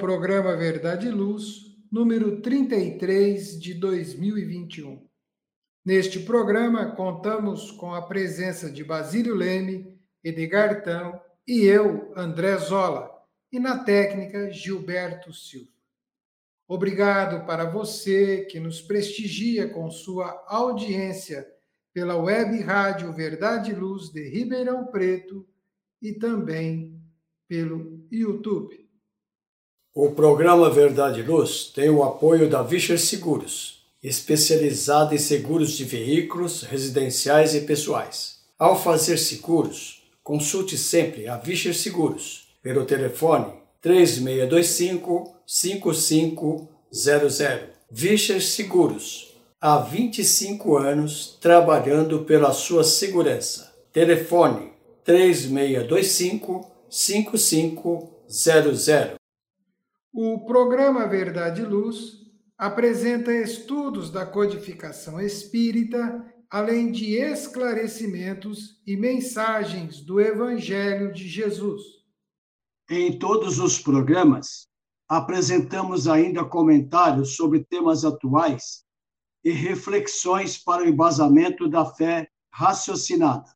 Programa Verdade e Luz, número 33 de 2021. Neste programa, contamos com a presença de Basílio Leme, Edgar Tão e eu, André Zola, e na técnica, Gilberto Silva. Obrigado para você que nos prestigia com sua audiência pela web rádio Verdade e Luz de Ribeirão Preto e também pelo YouTube. O programa Verdade e Luz tem o apoio da Vischer Seguros, especializada em seguros de veículos, residenciais e pessoais. Ao fazer seguros, consulte sempre a Vischer Seguros pelo telefone 3625 5500. Vischer Seguros, há 25 anos trabalhando pela sua segurança. Telefone 3625 5500. O programa Verdade e Luz apresenta estudos da codificação espírita, além de esclarecimentos e mensagens do Evangelho de Jesus. Em todos os programas, apresentamos ainda comentários sobre temas atuais e reflexões para o embasamento da fé raciocinada.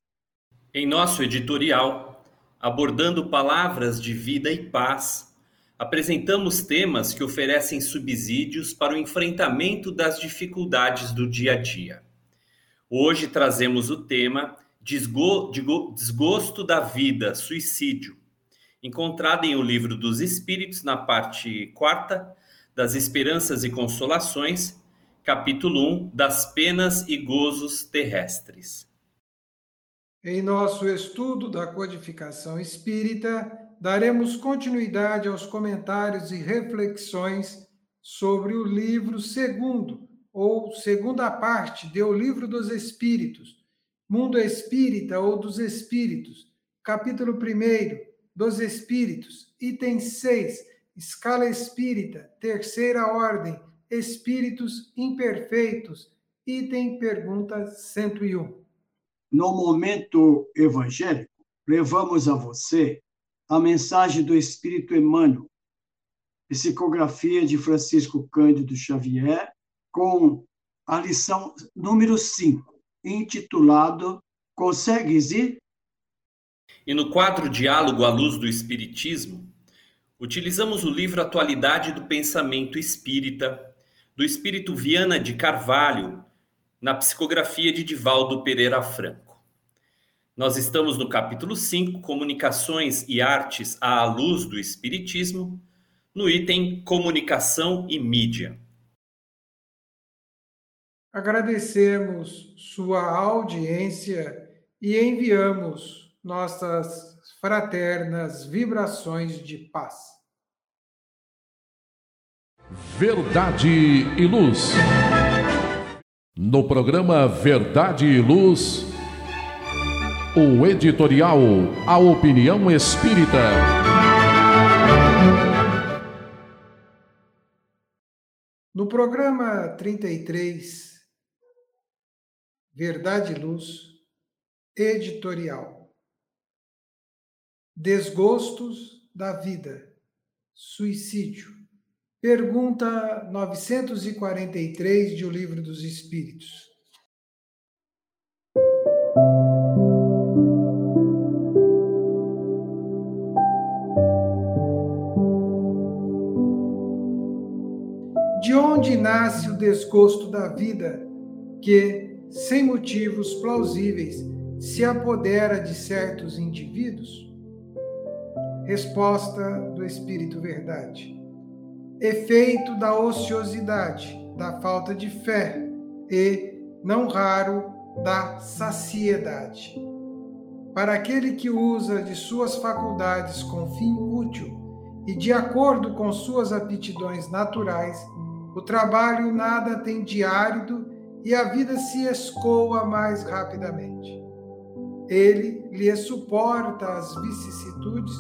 Em nosso editorial, abordando palavras de vida e paz, apresentamos temas que oferecem subsídios para o enfrentamento das dificuldades do dia a dia. Hoje trazemos o tema Desgosto da Vida, Suicídio, encontrado em O Livro dos Espíritos, na parte quarta, das Esperanças e Consolações, capítulo 1, das Penas e Gozos Terrestres. Em nosso estudo da codificação espírita, daremos continuidade aos comentários e reflexões sobre o livro segundo, ou segunda parte de O Livro dos Espíritos, Mundo Espírita ou dos Espíritos, capítulo 1 dos Espíritos, item 6, Escala Espírita, terceira ordem, Espíritos Imperfeitos, item pergunta 101. No momento evangélico, levamos a você a mensagem do Espírito Emmanuel, psicografia de Francisco Cândido Xavier, com a lição número 5, intitulado Consegues ir? E no quadro Diálogo à Luz do Espiritismo, utilizamos o livro Atualidade do Pensamento Espírita, do Espírito Viana de Carvalho, na psicografia de Divaldo Pereira Franco. Nós estamos no capítulo 5, Comunicações e Artes à Luz do Espiritismo, no item Comunicação e Mídia. Agradecemos sua audiência e enviamos nossas fraternas vibrações de paz. Verdade e Luz. No programa Verdade e Luz o editorial A Opinião Espírita. No programa 33, Verdade e Luz, editorial. Desgostos da vida, suicídio. Pergunta 943 de O Livro dos Espíritos. Onde nasce o desgosto da vida que, sem motivos plausíveis, se apodera de certos indivíduos? Resposta do Espírito Verdade. efeito da ociosidade, da falta de fé e, não raro, da saciedade. Para aquele que usa de suas faculdades com fim útil e de acordo com suas aptidões naturais, o trabalho nada tem de árido e a vida se escoa mais rapidamente. Ele lhe suporta as vicissitudes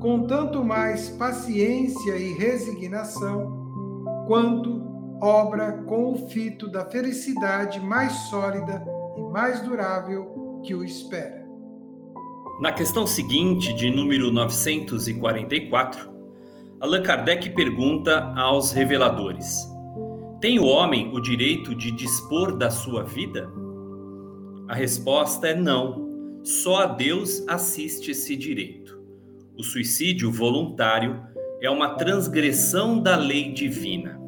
com tanto mais paciência e resignação, quanto obra com o fito da felicidade mais sólida e mais durável que o espera. Na questão seguinte, de número 944, Allan Kardec pergunta aos reveladores: Tem o homem o direito de dispor da sua vida? A resposta é não. Só a Deus assiste esse direito. O suicídio voluntário é uma transgressão da lei divina.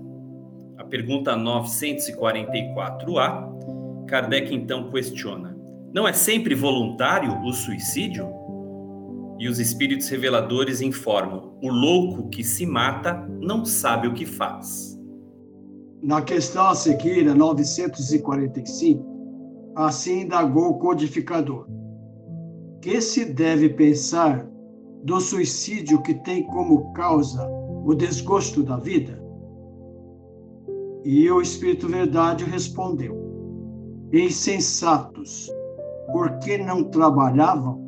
A pergunta 944A, Kardec então questiona: Não é sempre voluntário o suicídio? E os espíritos reveladores informam: o louco que se mata não sabe o que faz. Na questão a seguir, a 945, assim indagou o codificador: que se deve pensar do suicídio que tem como causa o desgosto da vida? E o Espírito Verdade respondeu: Insensatos, por que não trabalhavam?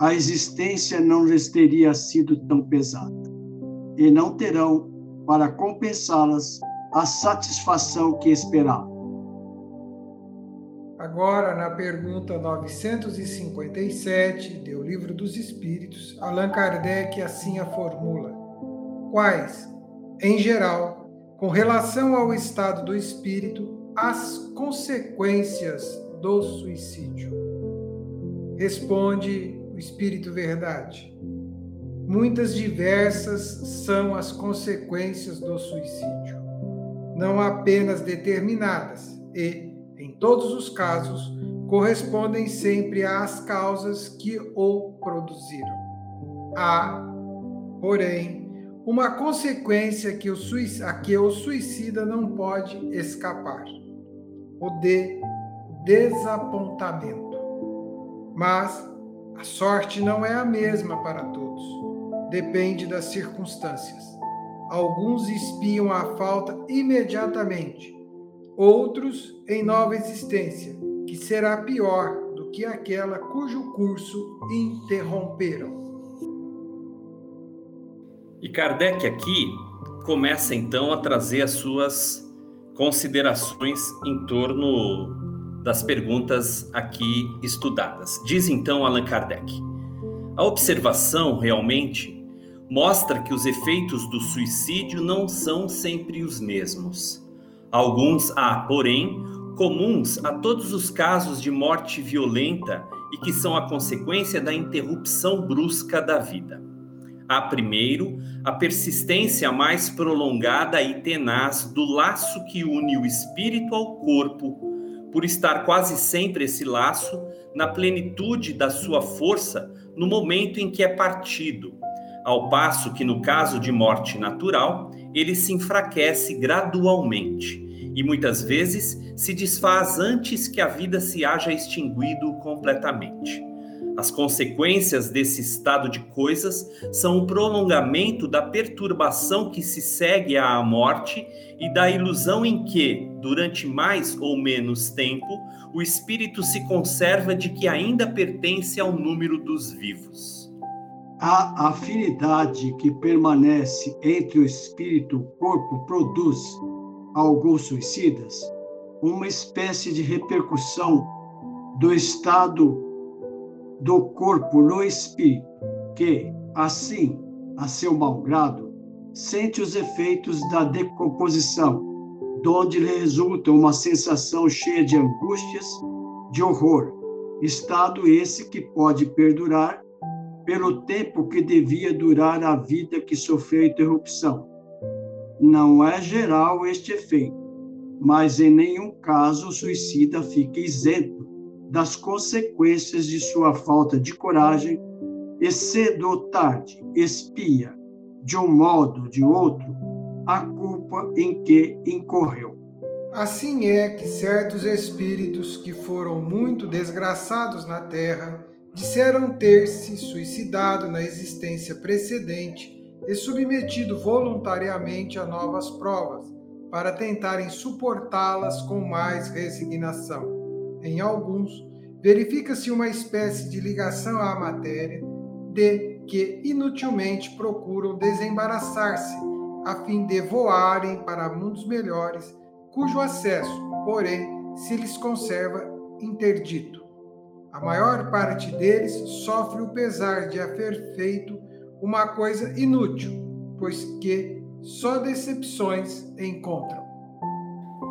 A existência não lhes teria sido tão pesada, e não terão, para compensá-las, a satisfação que esperavam. Agora, na pergunta 957 do Livro dos Espíritos, Allan Kardec assim a formula: Quais, em geral, com relação ao estado do espírito, as consequências do suicídio? Responde Espírito Verdade. Muitas diversas são as consequências do suicídio, não apenas determinadas, e, em todos os casos, correspondem sempre às causas que o produziram. Há, porém, uma consequência que o a que o suicida não pode escapar: o de desapontamento. Mas a sorte não é a mesma para todos. Depende das circunstâncias. Alguns espiam a falta imediatamente, outros em nova existência, que será pior do que aquela cujo curso interromperam. E Kardec aqui começa então a trazer as suas considerações em torno das perguntas aqui estudadas. Diz então Allan Kardec: a observação realmente mostra que os efeitos do suicídio não são sempre os mesmos. Alguns há, porém, comuns a todos os casos de morte violenta e que são a consequência da interrupção brusca da vida. Há, primeiro, a persistência mais prolongada e tenaz do laço que une o espírito ao corpo por estar quase sempre esse laço na plenitude da sua força no momento em que é partido, ao passo que no caso de morte natural, ele se enfraquece gradualmente e muitas vezes se desfaz antes que a vida se haja extinguido completamente. As consequências desse estado de coisas são o prolongamento da perturbação que se segue à morte e da ilusão em que, durante mais ou menos tempo, o espírito se conserva de que ainda pertence ao número dos vivos. A afinidade que permanece entre o espírito e o corpo produz, a alguns suicidas, uma espécie de repercussão do estado do corpo no espírito, que, assim, a seu malgrado, sente os efeitos da decomposição, donde lhe resulta uma sensação cheia de angústias, de horror, estado esse que pode perdurar pelo tempo que devia durar a vida que sofreu interrupção. Não é geral este efeito, mas em nenhum caso o suicida fica isento das consequências de sua falta de coragem e cedo ou tarde espia, de um modo ou de outro, a culpa em que incorreu. Assim é que certos espíritos que foram muito desgraçados na terra disseram ter se suicidado na existência precedente e submetido voluntariamente a novas provas, para tentarem suportá-las com mais resignação. Em alguns, verifica-se uma espécie de ligação à matéria, de que inutilmente procuram desembaraçar-se, a fim de voarem para mundos melhores, cujo acesso, porém, se lhes conserva interdito. A maior parte deles sofre o pesar de haver feito uma coisa inútil, pois que só decepções encontram.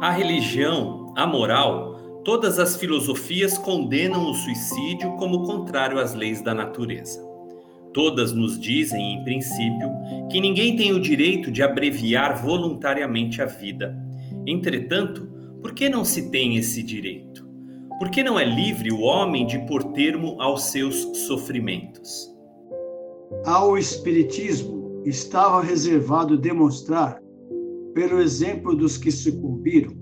A religião, a moral, todas as filosofias condenam o suicídio como contrário às leis da natureza. Todas nos dizem, em princípio, que ninguém tem o direito de abreviar voluntariamente a vida. Entretanto, por que não se tem esse direito? Por que não é livre o homem de pôr termo aos seus sofrimentos? Ao Espiritismo estava reservado demonstrar, pelo exemplo dos que sucumbiram,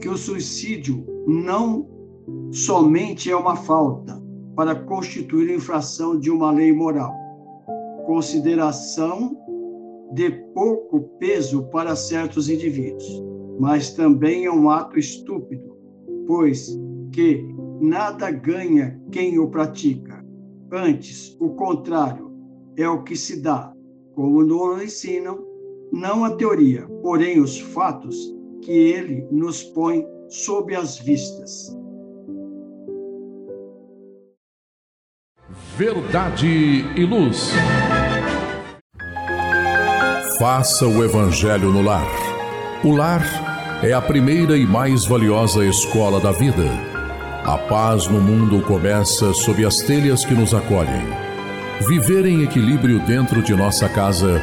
que o suicídio não somente é uma falta para constituir infração de uma lei moral, consideração de pouco peso para certos indivíduos, mas também é um ato estúpido, pois que nada ganha quem o pratica. Antes, o contrário é o que se dá, como nos ensinam, não a teoria, porém os fatos que ele nos põe sob as vistas. Verdade e luz. Faça o Evangelho no lar. O lar é a primeira e mais valiosa escola da vida. A paz no mundo começa sob as telhas que nos acolhem. Viver em equilíbrio dentro de nossa casa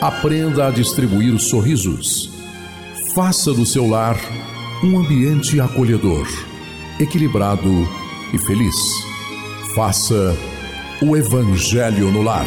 Aprenda a distribuir sorrisos. Faça do seu lar um ambiente acolhedor, equilibrado e feliz. Faça o Evangelho no lar.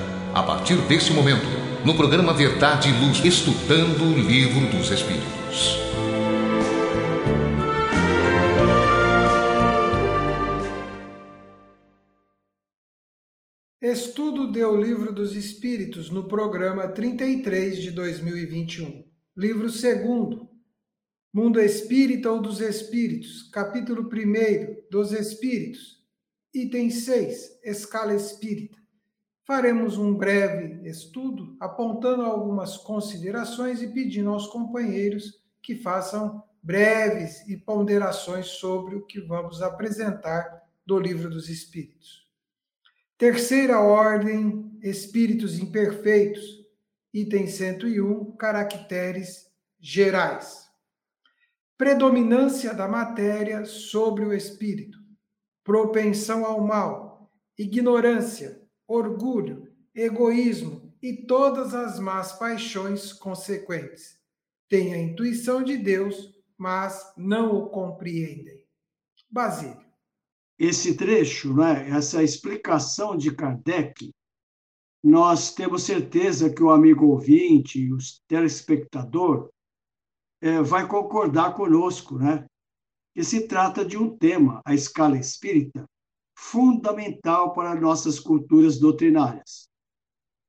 a partir desse momento, no programa Verdade e Luz, estudando o Livro dos Espíritos. Estudo do Livro dos Espíritos no programa 33 de 2021. Livro 2 Mundo Espírita ou dos Espíritos, capítulo 1 dos Espíritos, item 6, Escala Espírita. Faremos um breve estudo apontando algumas considerações e pedindo aos companheiros que façam breves e ponderações sobre o que vamos apresentar do Livro dos Espíritos. Terceira ordem, Espíritos Imperfeitos, item 101, caracteres gerais. Predominância da matéria sobre o espírito, propensão ao mal, ignorância, orgulho, egoísmo e todas as más paixões consequentes. Têm a intuição de Deus, mas não o compreendem. Basílio. Esse trecho, né, essa explicação de Kardec, nós temos certeza que o amigo ouvinte, o telespectador, é, vai concordar conosco, né? Que se trata de um tema, a escala espírita, fundamental para nossas culturas doutrinárias.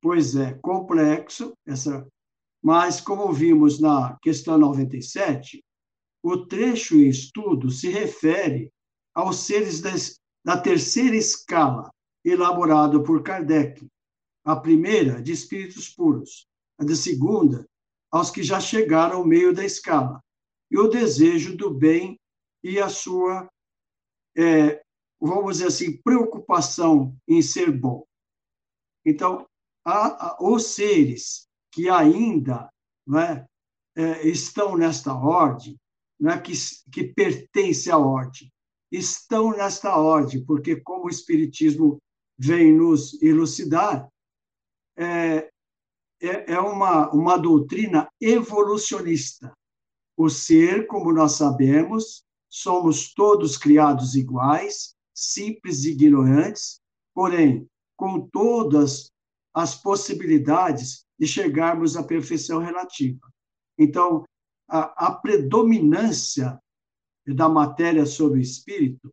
Pois é, complexo, essa, mas como vimos na questão 97, o trecho em estudo se refere aos seres das, da terceira escala, elaborado por Kardec, a primeira de espíritos puros, a da segunda aos que já chegaram ao meio da escala, e o desejo do bem e a sua, é, vamos dizer assim, preocupação em ser bom. Então, há, há os seres que ainda né, é, estão nesta ordem, né, que, que pertence à ordem, estão nesta ordem, porque como o Espiritismo vem nos elucidar, é, é, é uma, uma doutrina evolucionista. O ser, como nós sabemos, somos todos criados iguais, simples e ignorantes, porém, com todas as possibilidades de chegarmos à perfeição relativa. Então, a, a predominância da matéria sobre o espírito,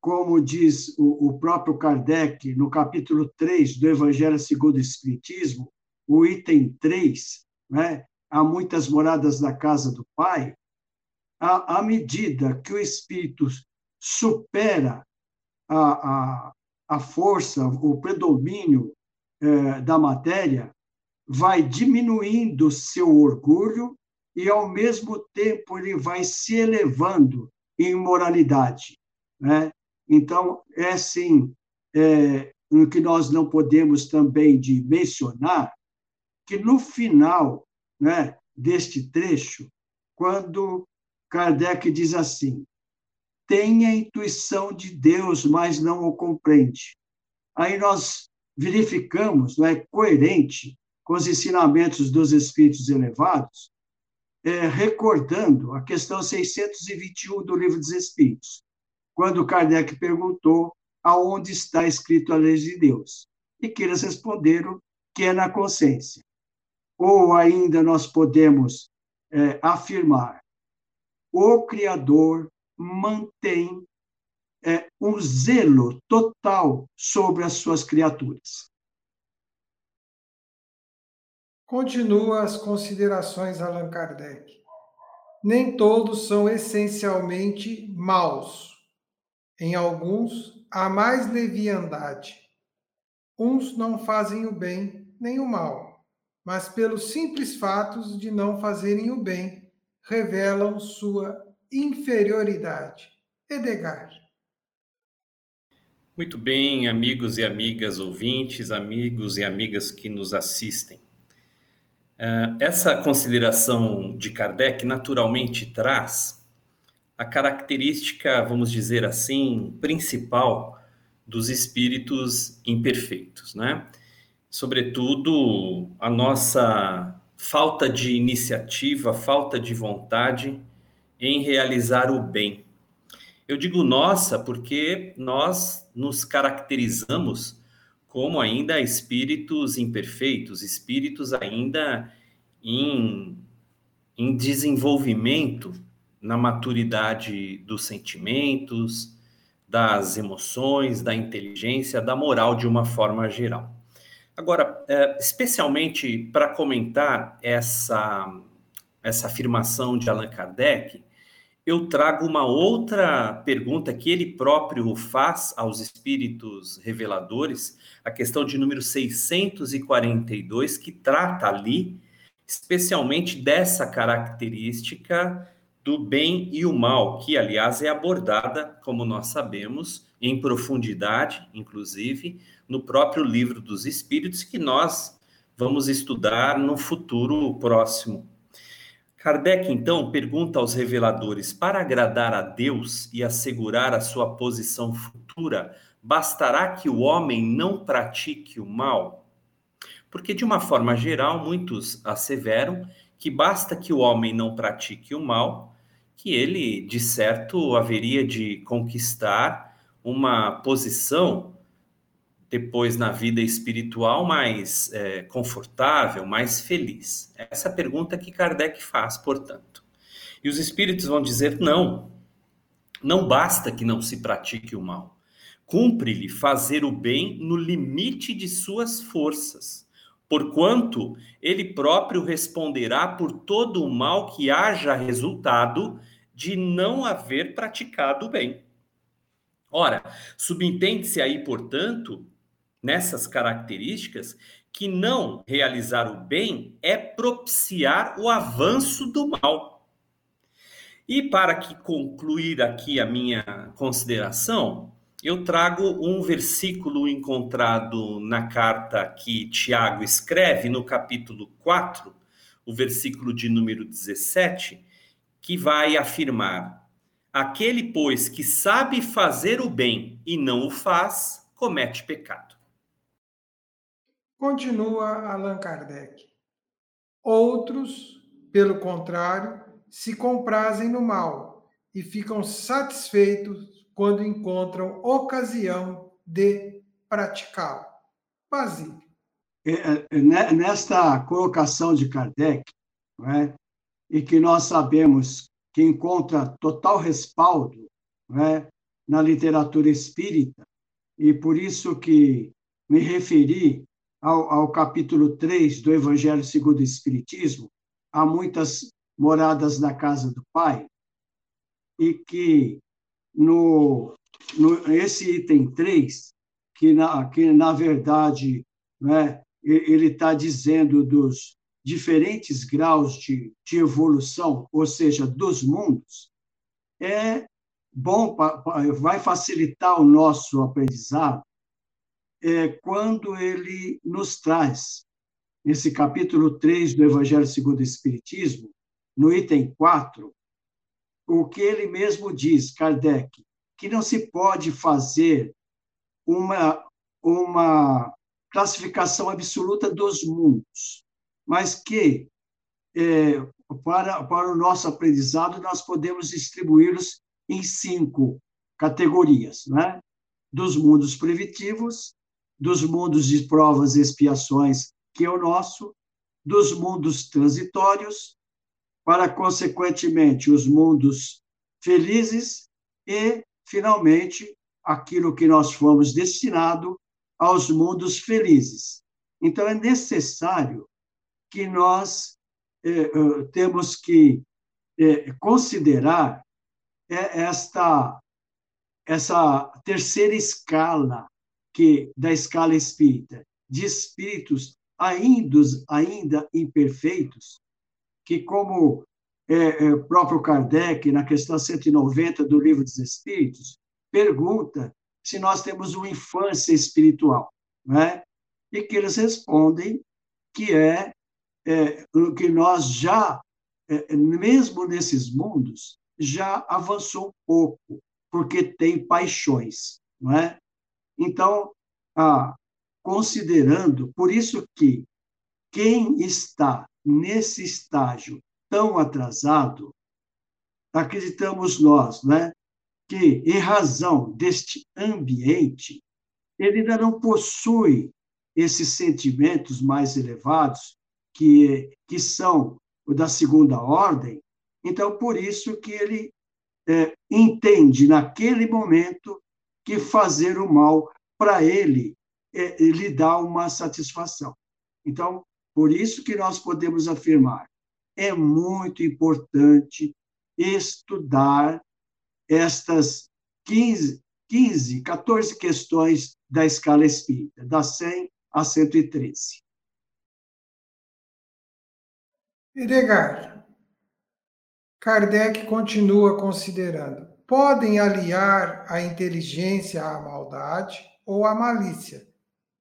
como diz o, o próprio Kardec no capítulo 3 do Evangelho segundo o Espiritismo, o item 3, né? há muitas moradas na casa do Pai, à, medida que o espírito supera a, a, a força, o predomínio é, da matéria, vai diminuindo seu orgulho e, ao mesmo tempo, ele vai se elevando em moralidade. Né? Então, é assim, é, o que nós não podemos também de mencionar, que no final né, deste trecho, quando Kardec diz assim, tem a intuição de Deus, mas não o compreende. Aí nós verificamos, não é coerente com os ensinamentos dos espíritos elevados, é, recordando a questão 621 do Livro dos Espíritos, quando Kardec perguntou aonde está escrito a lei de Deus. E que eles responderam que é na consciência. Ou ainda nós podemos é, afirmar: o Criador mantém é, um zelo total sobre as suas criaturas. Continua as considerações Allan Kardec. Nem todos são essencialmente maus. Em alguns há mais leviandade. Uns não fazem o bem nem o mal, mas pelos simples fatos de não fazerem o bem, revelam sua inferioridade. Edgar. Muito bem, amigos e amigas ouvintes, amigos e amigas que nos assistem. Uh, essa consideração de Kardec naturalmente traz a característica, vamos dizer assim, principal dos espíritos imperfeitos, né? Sobretudo a nossa falta de iniciativa, falta de vontade em realizar o bem. Eu digo nossa porque nós nos caracterizamos como ainda espíritos imperfeitos, espíritos ainda em, em desenvolvimento na maturidade dos sentimentos, das emoções, da inteligência, da moral de uma forma geral. Agora, é, especialmente para comentar essa, essa afirmação de Allan Kardec, eu trago uma outra pergunta que ele próprio faz aos espíritos reveladores, a questão de número 642, que trata ali especialmente dessa característica do bem e o mal, que aliás é abordada, como nós sabemos, em profundidade, inclusive, no próprio livro dos Espíritos, que nós vamos estudar no futuro próximo. Kardec, então, pergunta aos reveladores: para agradar a Deus e assegurar a sua posição futura, bastará que o homem não pratique o mal? Porque, de uma forma geral, muitos asseveram que basta que o homem não pratique o mal, que ele, de certo, haveria de conquistar uma posição depois na vida espiritual mais é, confortável, mais feliz? Essa é pergunta que Kardec faz, portanto. E os espíritos vão dizer: não, não basta que não se pratique o mal. Cumpre-lhe fazer o bem no limite de suas forças, porquanto ele próprio responderá por todo o mal que haja resultado de não haver praticado o bem. Ora, subentende-se aí, portanto, nessas características, que não realizar o bem é propiciar o avanço do mal. E para que concluir aqui a minha consideração, eu trago um versículo encontrado na carta que Tiago escreve, no capítulo 4, o versículo de número 17, que vai afirmar: Aquele, pois, que sabe fazer o bem e não o faz, comete pecado. Continua Allan Kardec. Outros, pelo contrário, se comprazem no mal e ficam satisfeitos quando encontram ocasião de praticá-lo. Basílio. É, é, né, nesta colocação de Kardec, é, e que nós sabemos que encontra total respaldo é, na literatura espírita, e por isso que me referi ao, ao capítulo 3 do Evangelho segundo o Espiritismo, há muitas moradas na casa do Pai, e que no, no esse item 3, que na, que na verdade né, ele está dizendo dos diferentes graus de, de evolução, ou seja, dos mundos, é bom, vai facilitar o nosso aprendizado é, quando ele nos traz, nesse capítulo 3 do Evangelho segundo o Espiritismo, no item 4, o que ele mesmo diz, Kardec, que não se pode fazer uma, uma classificação absoluta dos mundos, mas que, é, para, para o nosso aprendizado, nós podemos distribuí-los em cinco categorias, né? dos mundos primitivos, dos mundos de provas e expiações, que é o nosso, dos mundos transitórios, para, consequentemente, os mundos felizes e, finalmente, aquilo que nós fomos destinado aos mundos felizes. Então, é necessário que nós eh, eh temos que eh, considerar eh, esta essa terceira escala que da escala espírita de espíritos ainda ainda imperfeitos que, como é, é, próprio Kardec, na questão 190 do Livro dos Espíritos, pergunta se nós temos uma infância espiritual, né? e que eles respondem que é, é que nós já, é, mesmo nesses mundos, já avançou um pouco, porque tem paixões, não é? Então, ah, considerando, por isso que quem está nesse estágio tão atrasado, acreditamos nós, né, que em razão deste ambiente, ele ainda não possui esses sentimentos mais elevados que que são o da segunda ordem. Então, por isso que ele é, entende naquele momento que fazer o mal para ele é, lhe dá uma satisfação. Então, por isso que nós podemos afirmar, é muito importante estudar estas 15, 15 14 questões da escala espírita, da 100 a 113. Edgar, Kardec continua considerando: podem aliar a inteligência à maldade ou à malícia,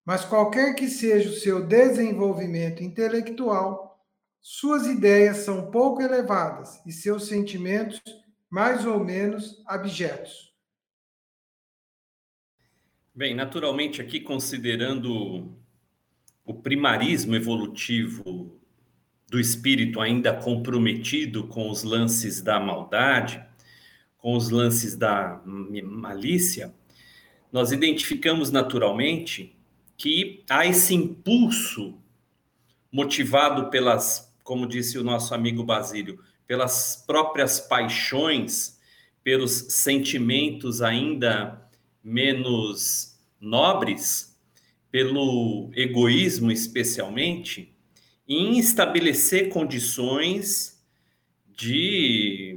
mas qualquer que seja o seu desenvolvimento intelectual, suas ideias são pouco elevadas e seus sentimentos mais ou menos abjetos. Bem, naturalmente, aqui considerando o primarismo evolutivo do espírito ainda comprometido com os lances da maldade, com os lances da malícia, nós identificamos naturalmente que há esse impulso motivado pelas, como disse o nosso amigo Basílio, pelas próprias paixões, pelos sentimentos ainda menos nobres, pelo egoísmo especialmente, em estabelecer condições de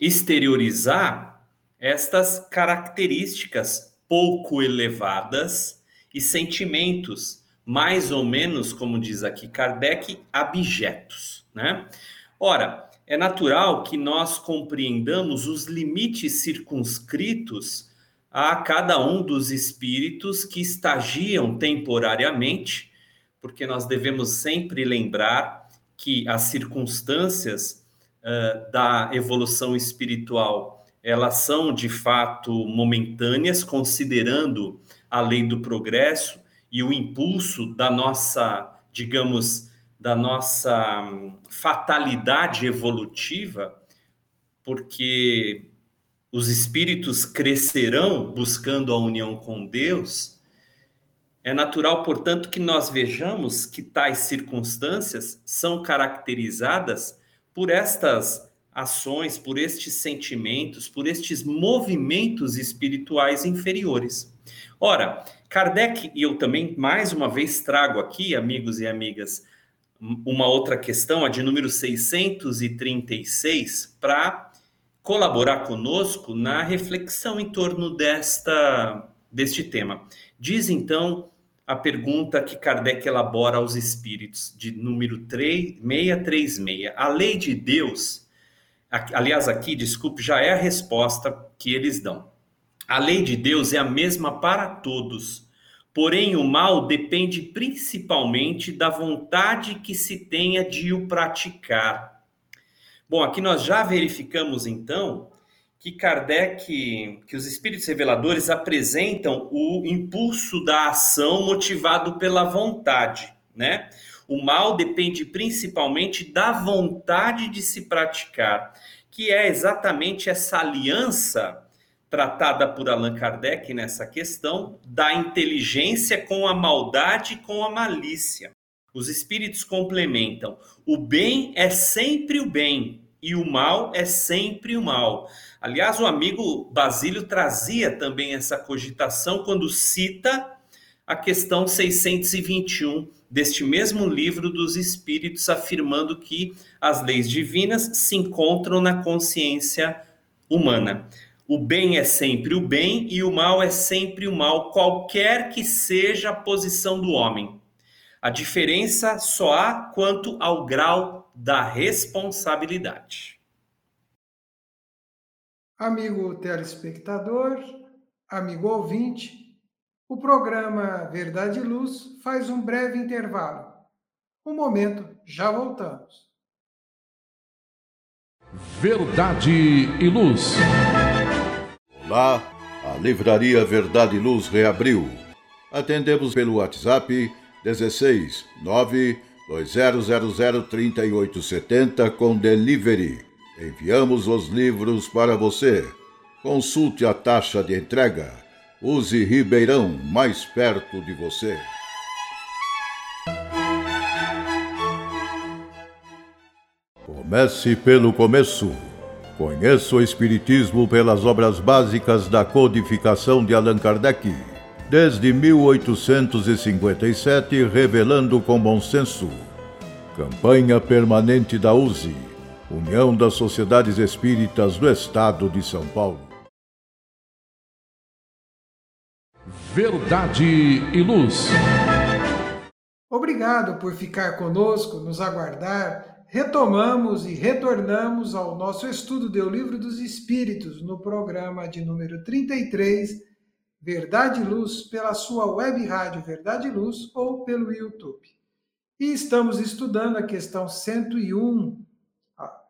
exteriorizar estas características pouco elevadas e sentimentos mais ou menos, como diz aqui Kardec, abjetos, né? Ora, é natural que nós compreendamos os limites circunscritos a cada um dos espíritos que estagiam temporariamente, porque nós devemos sempre lembrar que as circunstâncias uh, da evolução espiritual elas são de fato momentâneas, considerando a lei do progresso e o impulso da nossa, digamos, da nossa hum, fatalidade evolutiva, porque os espíritos crescerão buscando a união com Deus, é natural, portanto, que nós vejamos que tais circunstâncias são caracterizadas por estas ações, por estes sentimentos, por estes movimentos espirituais inferiores. Ora, Kardec, e eu também mais uma vez trago aqui, amigos e amigas, uma outra questão, a de número 636, para colaborar conosco na reflexão em torno desta, deste tema. Diz então a pergunta que Kardec elabora aos espíritos, de número 3, 636. A lei de Deus, aliás, aqui, desculpe, já é a resposta que eles dão. A lei de Deus é a mesma para todos, porém o mal depende principalmente da vontade que se tenha de o praticar. Bom, aqui nós já verificamos então que Kardec, que os espíritos reveladores apresentam o impulso da ação motivado pela vontade, né? O mal depende principalmente da vontade de se praticar, que é exatamente essa aliança tratada por Allan Kardec nessa questão da inteligência com a maldade com a malícia. Os espíritos complementam: o bem é sempre o bem e o mal é sempre o mal. Aliás, o amigo Basílio trazia também essa cogitação quando cita a questão 621 deste mesmo livro dos Espíritos, afirmando que as leis divinas se encontram na consciência humana. O bem é sempre o bem e o mal é sempre o mal, qualquer que seja a posição do homem. A diferença só há quanto ao grau da responsabilidade. Amigo telespectador, amigo ouvinte, o programa Verdade e Luz faz um breve intervalo. Um momento, já voltamos. Verdade e Luz. Olá, a Livraria Verdade e Luz reabriu. Atendemos pelo WhatsApp 16 9 2000 3870 com delivery. Enviamos os livros para você. Consulte a taxa de entrega. Use Ribeirão mais perto de você. Comece pelo começo. Conheça o Espiritismo pelas obras básicas da codificação de Allan Kardec. Desde 1857, revelando com bom senso. Campanha permanente da USE, União das Sociedades Espíritas do Estado de São Paulo. Verdade e Luz. Obrigado por ficar conosco, nos aguardar retomamos e retornamos ao nosso estudo do Livro dos Espíritos no programa de número 33, Verdade e Luz, pela sua web rádio Verdade e Luz ou pelo YouTube. E estamos estudando a questão 101, a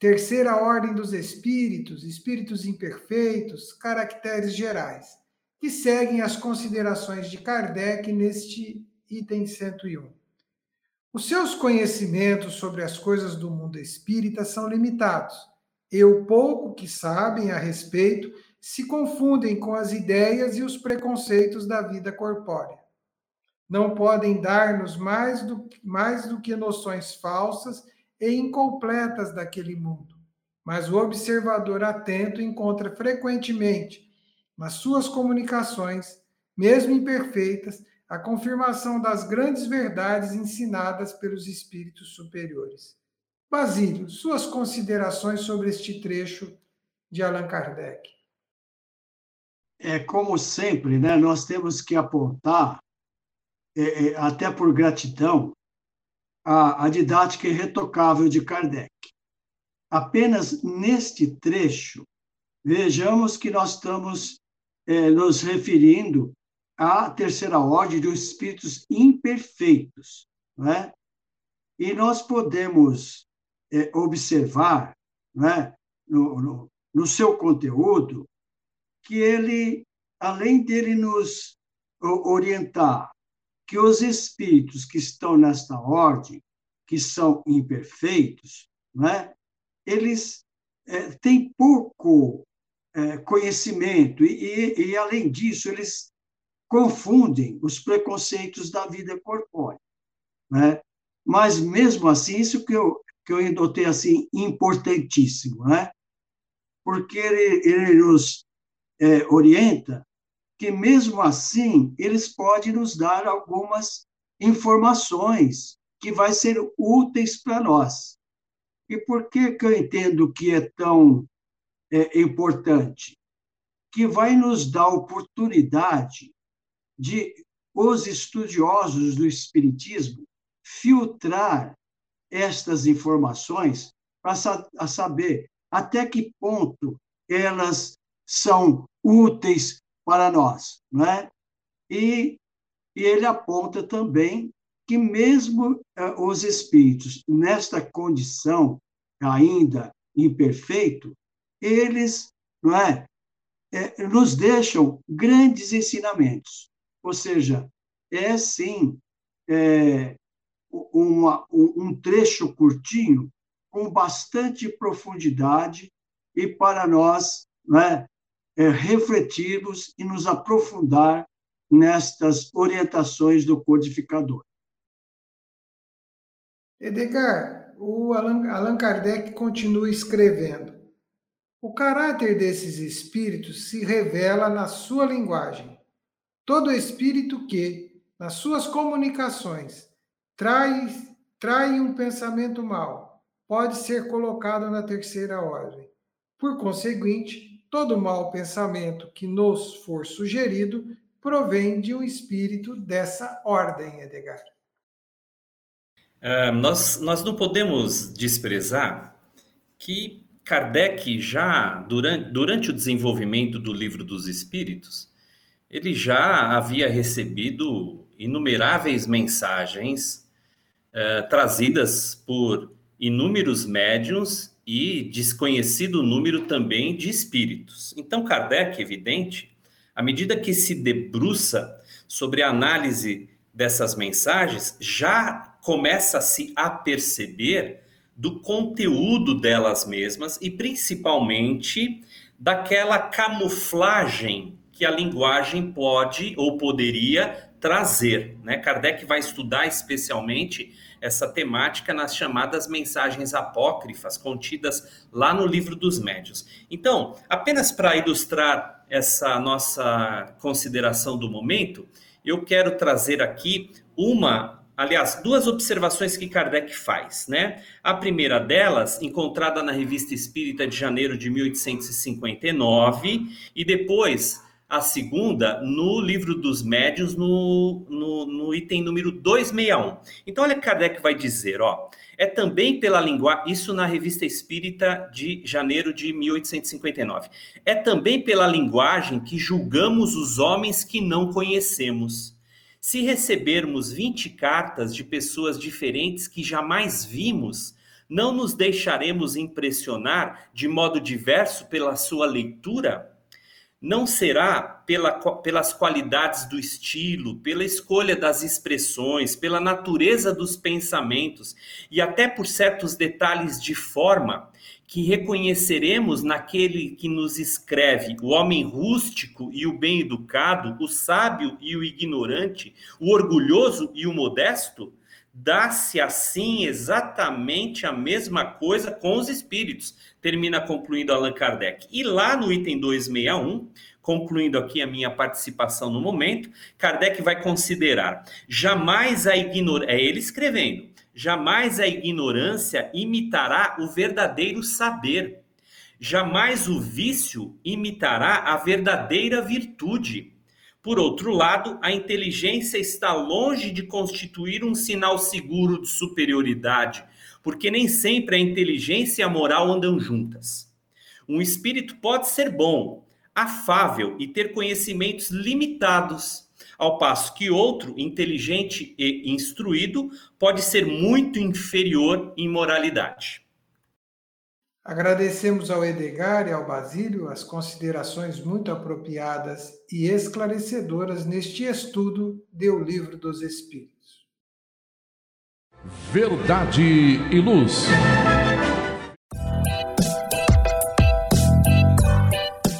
terceira ordem dos espíritos, espíritos imperfeitos, caracteres gerais, que seguem as considerações de Kardec neste item 101. Os seus conhecimentos sobre as coisas do mundo espírita são limitados. E o pouco que sabem a respeito se confundem com as ideias e os preconceitos da vida corpórea. Não podem dar-nos mais do, mais do que noções falsas e incompletas daquele mundo. Mas o observador atento encontra frequentemente nas suas comunicações, mesmo imperfeitas, a confirmação das grandes verdades ensinadas pelos espíritos superiores. Basílio, suas considerações sobre este trecho de Allan Kardec. É como sempre, né? Nós temos que apontar, é, é, até por gratidão, a, a didática irretocável de Kardec. Apenas neste trecho, vejamos que nós estamos é, nos referindo à terceira ordem dos espíritos imperfeitos, né? E nós podemos é, observar, né, no, no, no seu conteúdo, que ele, além dele nos orientar que os espíritos que estão nesta ordem, que são imperfeitos, né, eles é, têm pouco é, conhecimento e, e, e, além disso, eles confundem os preconceitos da vida corpórea. Né? Mas, mesmo assim, isso que eu, que eu notei assim, importantíssimo, né? porque ele, ele nos é, orienta que, mesmo assim, eles podem nos dar algumas informações que vai ser úteis para nós. E por que, que eu entendo que é tão é, importante? Que vai nos dar oportunidade de os estudiosos do Espiritismo filtrar estas informações para saber até que ponto elas são úteis para nós, não é? E, e ele aponta também que mesmo eh, os espíritos nesta condição ainda imperfeito, eles, não é, é, nos deixam grandes ensinamentos. Ou seja, é sim é, uma, um trecho curtinho com bastante profundidade e para nós né, é, refletirmos e nos aprofundar nestas orientações do codificador. Edgar, o Allan, Allan Kardec continua escrevendo. O caráter desses espíritos se revela na sua linguagem. Todo espírito que, nas suas comunicações, trai, trai um pensamento mau, pode ser colocado na terceira ordem. Por conseguinte, todo mau pensamento que nos for sugerido provém de um espírito dessa ordem, Edgar. Uh, nós, nós não podemos desprezar que Kardec já, durante, durante o desenvolvimento do livro dos Espíritos, ele já havia recebido inumeráveis mensagens uh, trazidas por inúmeros médiums e desconhecido número também de espíritos. Então, Kardec, evidente, à medida que se debruça sobre a análise dessas mensagens, já começa a se aperceber do conteúdo delas mesmas e principalmente daquela camuflagem que a linguagem pode ou poderia trazer. Né? Kardec vai estudar especialmente essa temática nas chamadas mensagens apócrifas contidas lá no livro dos médios. Então, apenas para ilustrar essa nossa consideração do momento, eu quero trazer aqui uma, aliás, duas observações que Kardec faz, né? A primeira delas, encontrada na Revista Espírita de janeiro de 1859, e depois a segunda no livro dos médios, no, no, no, item número 261. Então, olha que Kardec vai dizer, ó, é também pela linguagem, isso na Revista Espírita de janeiro de 1859, é também pela linguagem que julgamos os homens que não conhecemos. Se recebermos 20 cartas de pessoas diferentes que jamais vimos, não nos deixaremos impressionar de modo diverso pela sua leitura? Não será pela, pelas qualidades do estilo, pela escolha das expressões, pela natureza dos pensamentos e até por certos detalhes de forma que reconheceremos naquele que nos escreve o homem rústico e o bem educado, o sábio e o ignorante, o orgulhoso e o modesto? Dá-se assim exatamente a mesma coisa com os espíritos, termina concluindo Allan Kardec. E lá no item 261, concluindo aqui a minha participação no momento, Kardec vai considerar jamais a ignorância, é ele escrevendo, jamais a ignorância imitará o verdadeiro saber, jamais o vício imitará a verdadeira virtude por outro lado, a inteligência está longe de constituir um sinal seguro de superioridade, porque nem sempre a inteligência e a moral andam juntas. Um espírito pode ser bom, afável e ter conhecimentos limitados, ao passo que outro, inteligente e instruído, pode ser muito inferior em moralidade. Agradecemos ao Edgar e ao Basílio as considerações muito apropriadas e esclarecedoras neste estudo do Livro dos Espíritos. Verdade e Luz.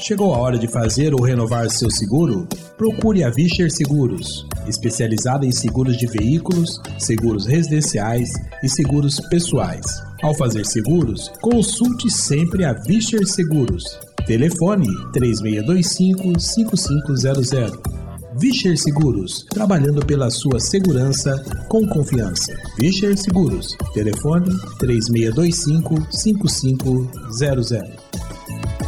Chegou a hora de fazer ou renovar seu seguro? Procure a Vischer Seguros, especializada em seguros de veículos, seguros residenciais e seguros pessoais. Ao fazer seguros, consulte sempre a Vischer Seguros. Telefone 3625-5500. Vischer Seguros, trabalhando pela sua segurança com confiança. Vischer Seguros, telefone 3625-5500.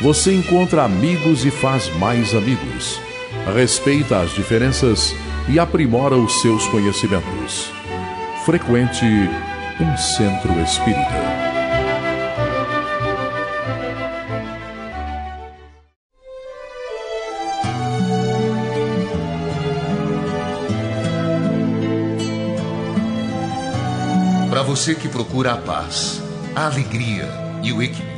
você encontra amigos e faz mais amigos. Respeita as diferenças e aprimora os seus conhecimentos. Frequente um centro espírita. Para você que procura a paz, a alegria e o equilíbrio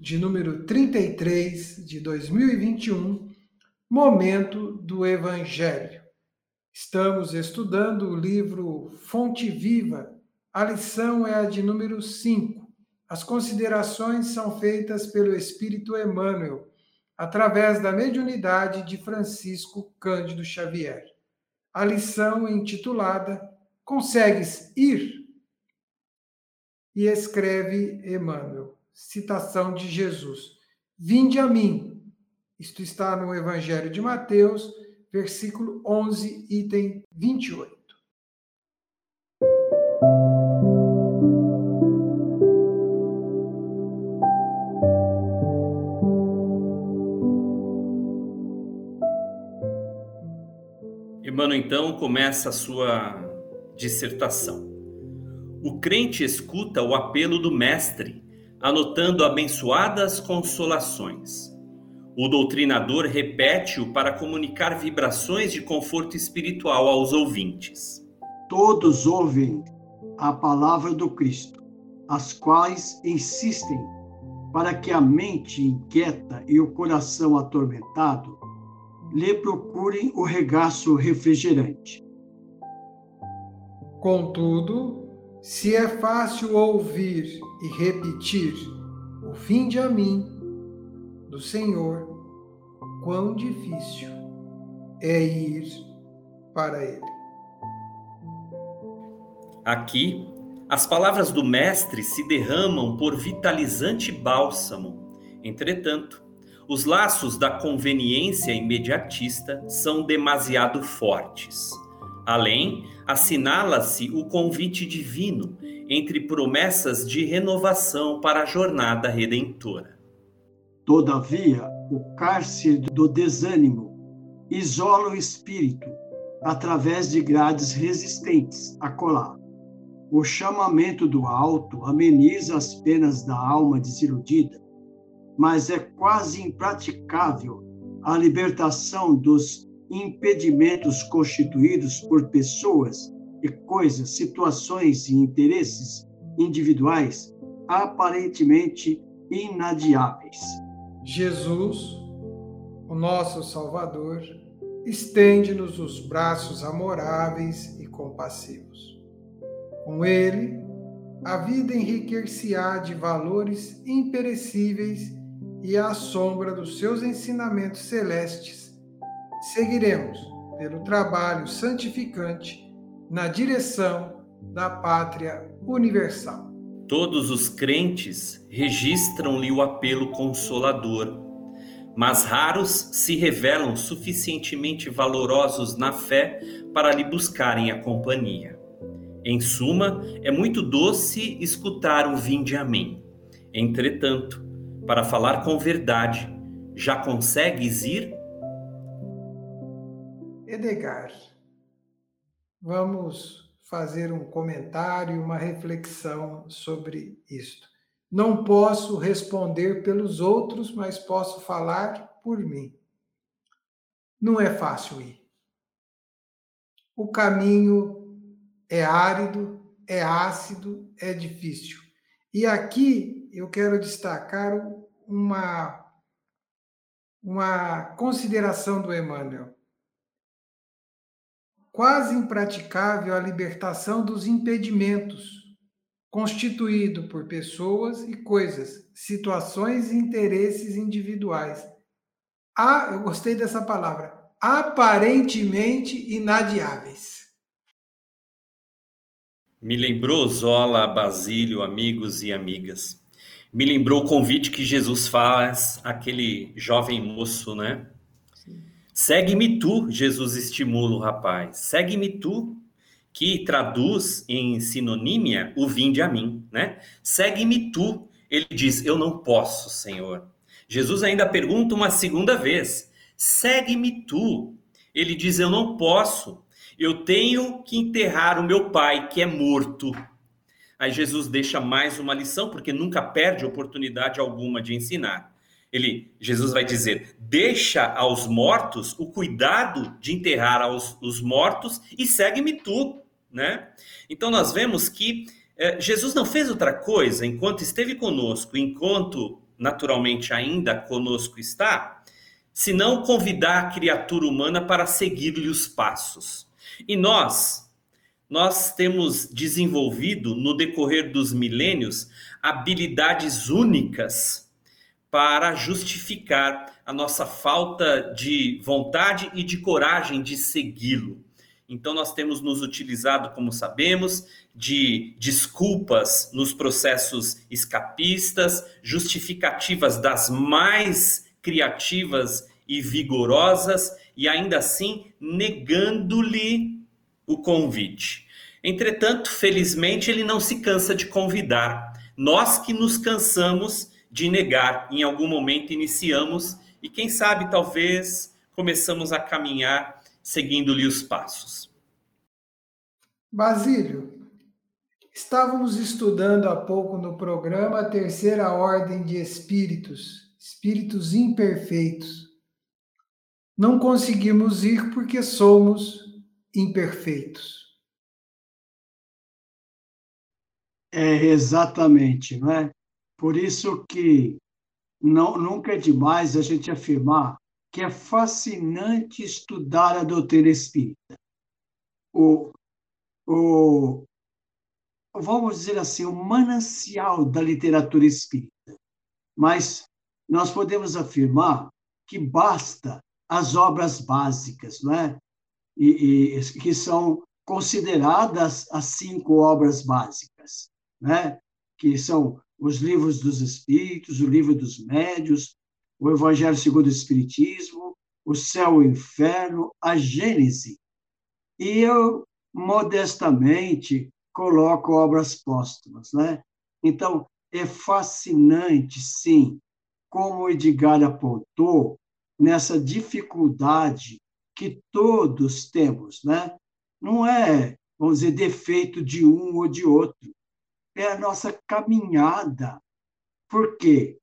de número 33 de 2021, Momento do Evangelho. Estamos estudando o livro Fonte Viva. A lição é a de número 5. As considerações são feitas pelo Espírito Emmanuel, através da mediunidade de Francisco Cândido Xavier. A lição intitulada Consegues ir? E escreve Emmanuel citação de Jesus: Vinde a mim. Isto está no Evangelho de Mateus, versículo 11, item 28. Emmanuel então começa a sua dissertação. O crente escuta o apelo do Mestre anotando abençoadas consolações. O doutrinador repete-o para comunicar vibrações de conforto espiritual aos ouvintes. Todos ouvem a palavra do Cristo, as quais insistem para que a mente inquieta e o coração atormentado lhe procurem o regaço refrigerante. Contudo, se é fácil ouvir e repetir o fim de a mim do Senhor, quão difícil é ir para Ele. Aqui, as palavras do Mestre se derramam por vitalizante bálsamo Entretanto, os laços da conveniência imediatista são demasiado fortes. Além, assinala-se o convite divino entre promessas de renovação para a jornada redentora. Todavia, o cárcere do desânimo isola o espírito através de grades resistentes a colar. O chamamento do alto ameniza as penas da alma desiludida, mas é quase impraticável a libertação dos impedimentos constituídos por pessoas coisas, situações e interesses individuais aparentemente inadiáveis. Jesus, o nosso Salvador, estende-nos os braços amoráveis e compassivos. Com ele, a vida enriquecer-se-á de valores imperecíveis e à sombra dos seus ensinamentos celestes, seguiremos pelo trabalho santificante na direção da pátria universal. Todos os crentes registram-lhe o apelo consolador, mas raros se revelam suficientemente valorosos na fé para lhe buscarem a companhia. Em suma, é muito doce escutar o vinde a mim. Entretanto, para falar com verdade, já consegues ir? Edgar, vamos fazer um comentário, uma reflexão sobre isto. Não posso responder pelos outros, mas posso falar por mim. Não é fácil ir. O caminho é árido, é ácido, é difícil. E aqui eu quero destacar uma, uma consideração do Emmanuel. Quase impraticável a libertação dos impedimentos constituído por pessoas e coisas, situações e interesses individuais. Ah, eu gostei dessa palavra, aparentemente inadiáveis. Me lembrou Zola, Basílio, amigos e amigas. Me lembrou o convite que Jesus faz àquele jovem moço, né? Segue-me tu, Jesus estimula o rapaz. Segue-me tu, que traduz em sinonímia o vinde a mim, né? Segue-me tu. Ele diz: Eu não posso, Senhor. Jesus ainda pergunta uma segunda vez: Segue-me tu. Ele diz: Eu não posso eu tenho que enterrar o meu pai que é morto. Aí Jesus deixa mais uma lição, porque nunca perde oportunidade alguma de ensinar. Ele, Jesus vai dizer: deixa aos mortos o cuidado de enterrar aos, os mortos e segue-me tu, né? Então nós vemos que eh, Jesus não fez outra coisa enquanto esteve conosco, enquanto naturalmente ainda conosco está, senão convidar a criatura humana para seguir-lhe os passos. E nós, nós temos desenvolvido no decorrer dos milênios habilidades únicas para justificar a nossa falta de vontade e de coragem de segui-lo. Então, nós temos nos utilizado, como sabemos, de desculpas nos processos escapistas, justificativas das mais criativas e vigorosas, e ainda assim negando-lhe o convite. Entretanto, felizmente, ele não se cansa de convidar. Nós que nos cansamos de negar, em algum momento iniciamos e quem sabe talvez começamos a caminhar seguindo-lhe os passos. Basílio, estávamos estudando há pouco no programa a terceira ordem de espíritos, espíritos imperfeitos. Não conseguimos ir porque somos imperfeitos. É exatamente, não é? Por isso que não, nunca é demais a gente afirmar que é fascinante estudar a doutrina espírita. O, o, vamos dizer assim, o manancial da literatura espírita. Mas nós podemos afirmar que basta as obras básicas, não é? E, e, que são consideradas as cinco obras básicas, né? que são os livros dos Espíritos, o livro dos Médios, o Evangelho segundo o Espiritismo, o Céu e o Inferno, a Gênese. E eu, modestamente, coloco obras póstumas, né? Então, é fascinante, sim, como o Edgar apontou, nessa dificuldade que todos temos, né? Não é, vamos dizer, defeito de um ou de outro, é a nossa caminhada. Por quê?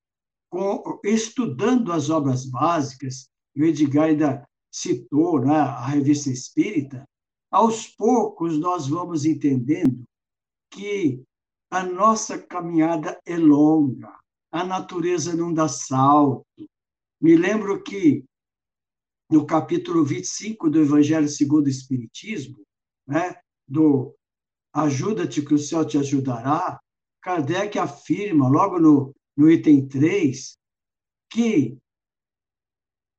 Com, estudando as obras básicas, o Edgar ainda citou né, a revista espírita, aos poucos nós vamos entendendo que a nossa caminhada é longa, a natureza não dá salto. Me lembro que no capítulo 25 do Evangelho segundo o Espiritismo, né, do Ajuda-te que o céu te ajudará, Kardec afirma, logo no, no item 3, que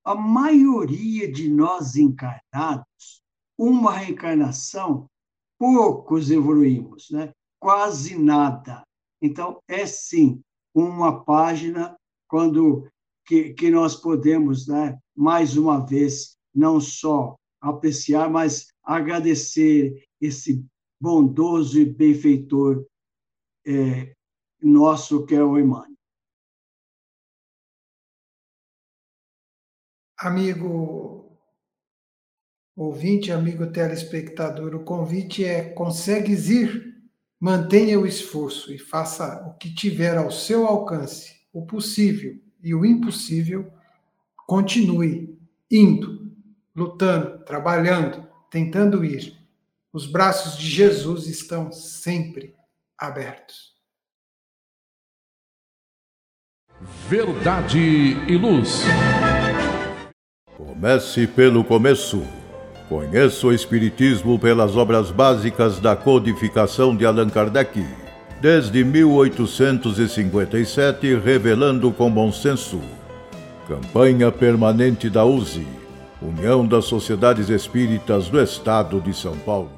a maioria de nós encarnados, uma reencarnação, poucos evoluímos, né? quase nada. Então, é sim uma página quando que, que nós podemos, né, mais uma vez, não só apreciar, mas agradecer esse bondoso e benfeitor é, nosso que é o Emmanuel. Amigo ouvinte, amigo telespectador, o convite é: consegues ir? Mantenha o esforço e faça o que tiver ao seu alcance, o possível e o impossível. Continue indo, lutando, trabalhando, tentando ir. Os braços de Jesus estão sempre abertos. Verdade e luz. Comece pelo começo. Conheça o Espiritismo pelas obras básicas da codificação de Allan Kardec. Desde 1857, revelando com bom senso. Campanha permanente da USE, União das Sociedades Espíritas do Estado de São Paulo.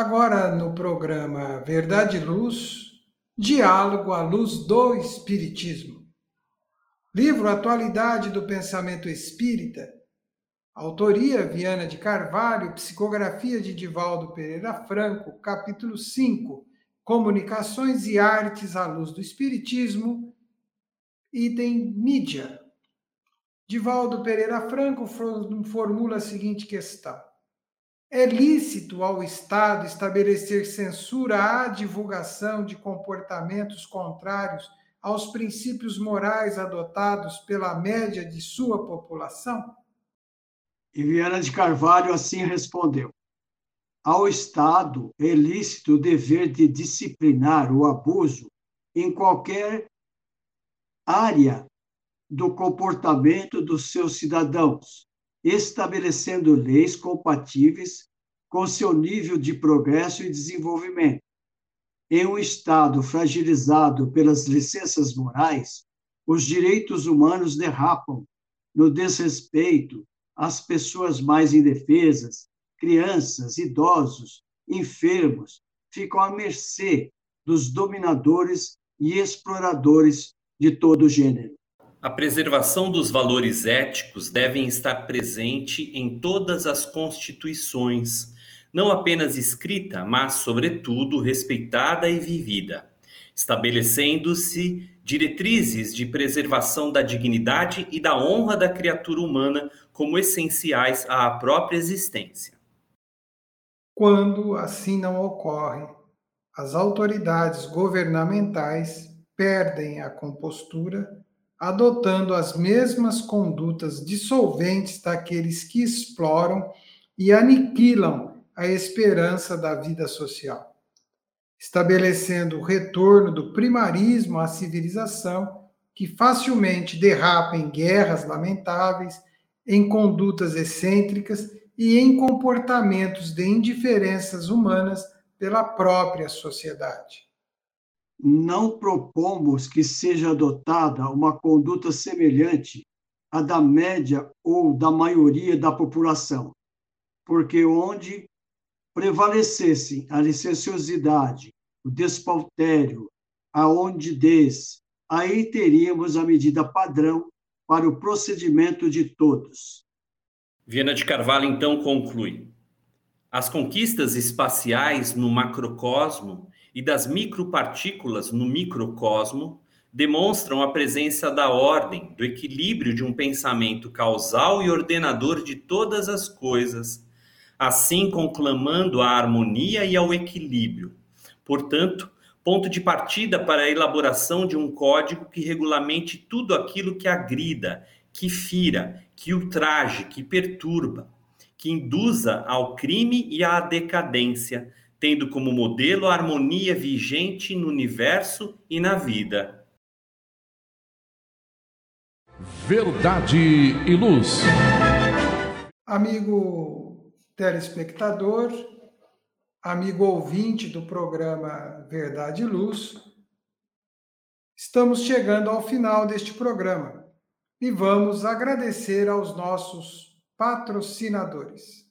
Agora, no programa Verdade e Luz, Diálogo à Luz do Espiritismo. Livro Atualidade do Pensamento Espírita. Autoria Viana de Carvalho, psicografia de Divaldo Pereira Franco, capítulo 5, Comunicações e Artes à Luz do Espiritismo, item mídia. Divaldo Pereira Franco formula a seguinte questão: é lícito ao Estado estabelecer censura à divulgação de comportamentos contrários aos princípios morais adotados pela média de sua população? E Viana de Carvalho assim respondeu: Ao Estado é lícito o dever de disciplinar o abuso em qualquer área do comportamento dos seus cidadãos, estabelecendo leis compatíveis com seu nível de progresso e desenvolvimento. Em um Estado fragilizado pelas licenças morais, os direitos humanos derrapam no desrespeito às pessoas mais indefesas, crianças, idosos, enfermos, ficam à mercê dos dominadores e exploradores de todo gênero. A preservação dos valores éticos devem estar presente em todas as constituições, não apenas escrita, mas, sobretudo, respeitada e vivida, estabelecendo-se diretrizes de preservação da dignidade e da honra da criatura humana como essenciais à própria existência. Quando assim não ocorre, as autoridades governamentais perdem a compostura adotando as mesmas condutas dissolventes daqueles que exploram e aniquilam a esperança da vida social. estabelecendo o retorno do primarismo à civilização, que facilmente derrapa em guerras lamentáveis, em condutas excêntricas e em comportamentos de indiferenças humanas pela própria sociedade. Não propomos que seja adotada uma conduta semelhante à da média ou da maioria da população, porque onde prevalecessem a licenciosidade, o despautério, a ondidez, aí teríamos a medida padrão para o procedimento de todos. Viana de Carvalho então conclui: as conquistas espaciais no macrocosmo e das micropartículas no microcosmo demonstram a presença da ordem, do equilíbrio de um pensamento causal e ordenador de todas as coisas assim conclamando a harmonia e ao equilíbrio. Portanto, ponto de partida para a elaboração de um código que regulamente tudo aquilo que agrida, que fira, que ultraje, que perturba, que induza ao crime e à decadência, tendo como modelo a harmonia vigente no universo e na vida. Verdade e luz. Amigo telespectador, amigo ouvinte do programa Verdade e Luz, estamos chegando ao final deste programa e vamos agradecer aos nossos patrocinadores.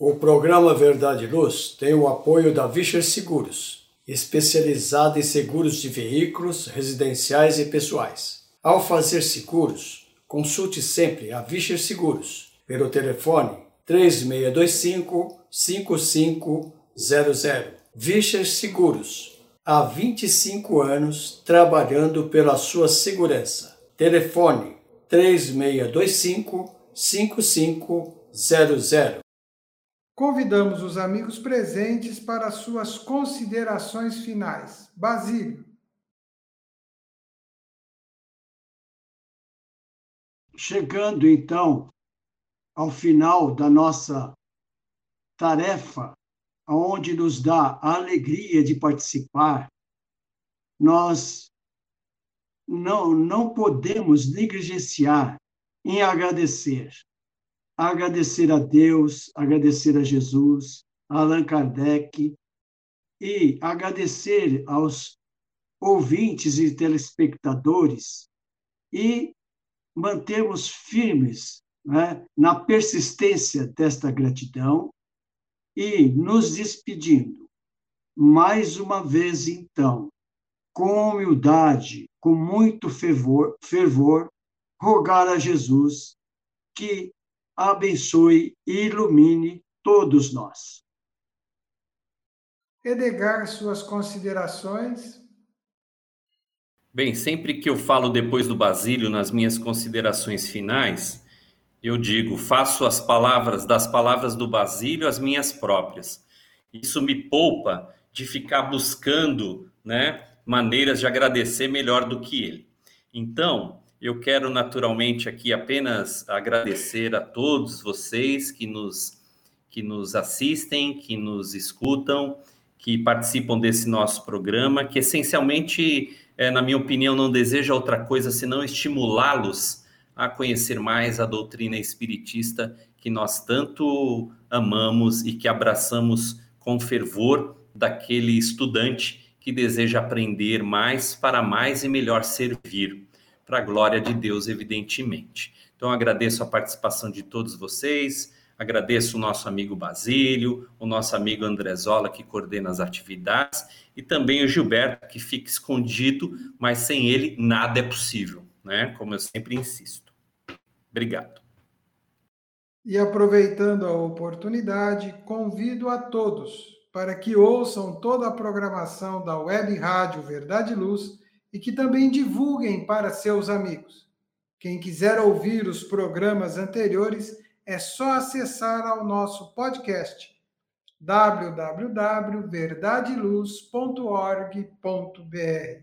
O programa Verdade Luz tem o apoio da Vischer Seguros, especializada em seguros de veículos, residenciais e pessoais. Ao fazer seguros, consulte sempre a Vischer Seguros pelo telefone 3625 5500. Vischer Seguros. Há 25 anos trabalhando pela sua segurança. Telefone 3625 5500. Convidamos os amigos presentes para suas considerações finais. Basílio. Chegando então ao final da nossa tarefa, onde nos dá a alegria de participar, nós não, não podemos negligenciar em agradecer. Agradecer a Deus, agradecer a Jesus, a Allan Kardec e agradecer aos ouvintes e telespectadores e mantermos firmes né, na persistência desta gratidão e nos despedindo. Mais uma vez, então, com humildade, com muito fervor, fervor rogar a Jesus que abençoe e ilumine todos nós. Edgar, suas considerações? Bem, sempre que eu falo depois do Basílio nas minhas considerações finais, eu digo, faço as palavras das palavras do Basílio as minhas próprias. Isso me poupa de ficar buscando, né, maneiras de agradecer melhor do que ele. Então, eu quero naturalmente aqui apenas agradecer a todos vocês que nos que nos assistem, que nos escutam, que participam desse nosso programa, que essencialmente, é, na minha opinião, não deseja outra coisa senão estimulá-los a conhecer mais a doutrina espiritista que nós tanto amamos e que abraçamos com fervor daquele estudante que deseja aprender mais para mais e melhor servir, para a glória de Deus, evidentemente. Então, agradeço a participação de todos vocês, agradeço o nosso amigo Basílio, o nosso amigo Andrezola, que coordena as atividades, e também o Gilberto, que fica escondido, mas sem ele nada é possível, né? Como eu sempre insisto. Obrigado. E aproveitando a oportunidade, convido a todos para que ouçam toda a programação da Web Rádio Verdade e Luz e que também divulguem para seus amigos. Quem quiser ouvir os programas anteriores, é só acessar ao nosso podcast www.verdadeluz.org.br.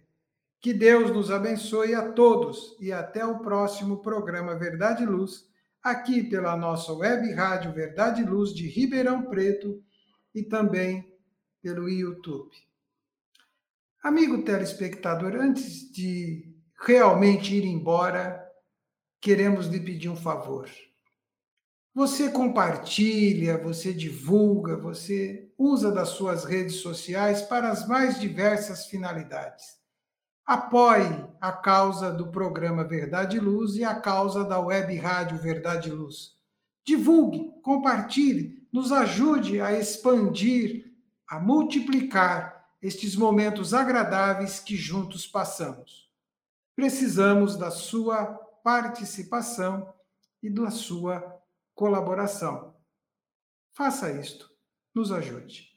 Que Deus nos abençoe a todos e até o próximo programa Verdade e Luz, aqui pela nossa web rádio Verdade e Luz de Ribeirão Preto e também pelo YouTube. Amigo telespectador, antes de realmente ir embora, queremos lhe pedir um favor. Você compartilha, você divulga, você usa das suas redes sociais para as mais diversas finalidades. Apoie a causa do programa Verdade e Luz e a causa da web rádio Verdade e Luz. Divulgue, compartilhe, nos ajude a expandir, a multiplicar estes momentos agradáveis que juntos passamos. Precisamos da sua participação e da sua colaboração. Faça isto, nos ajude.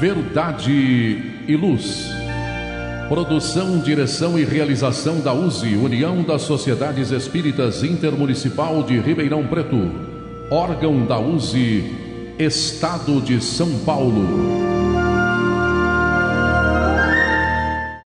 Verdade e Luz. Produção, direção e realização da USE, União das Sociedades Espíritas Intermunicipal de Ribeirão Preto. Órgão da USE, Estado de São Paulo.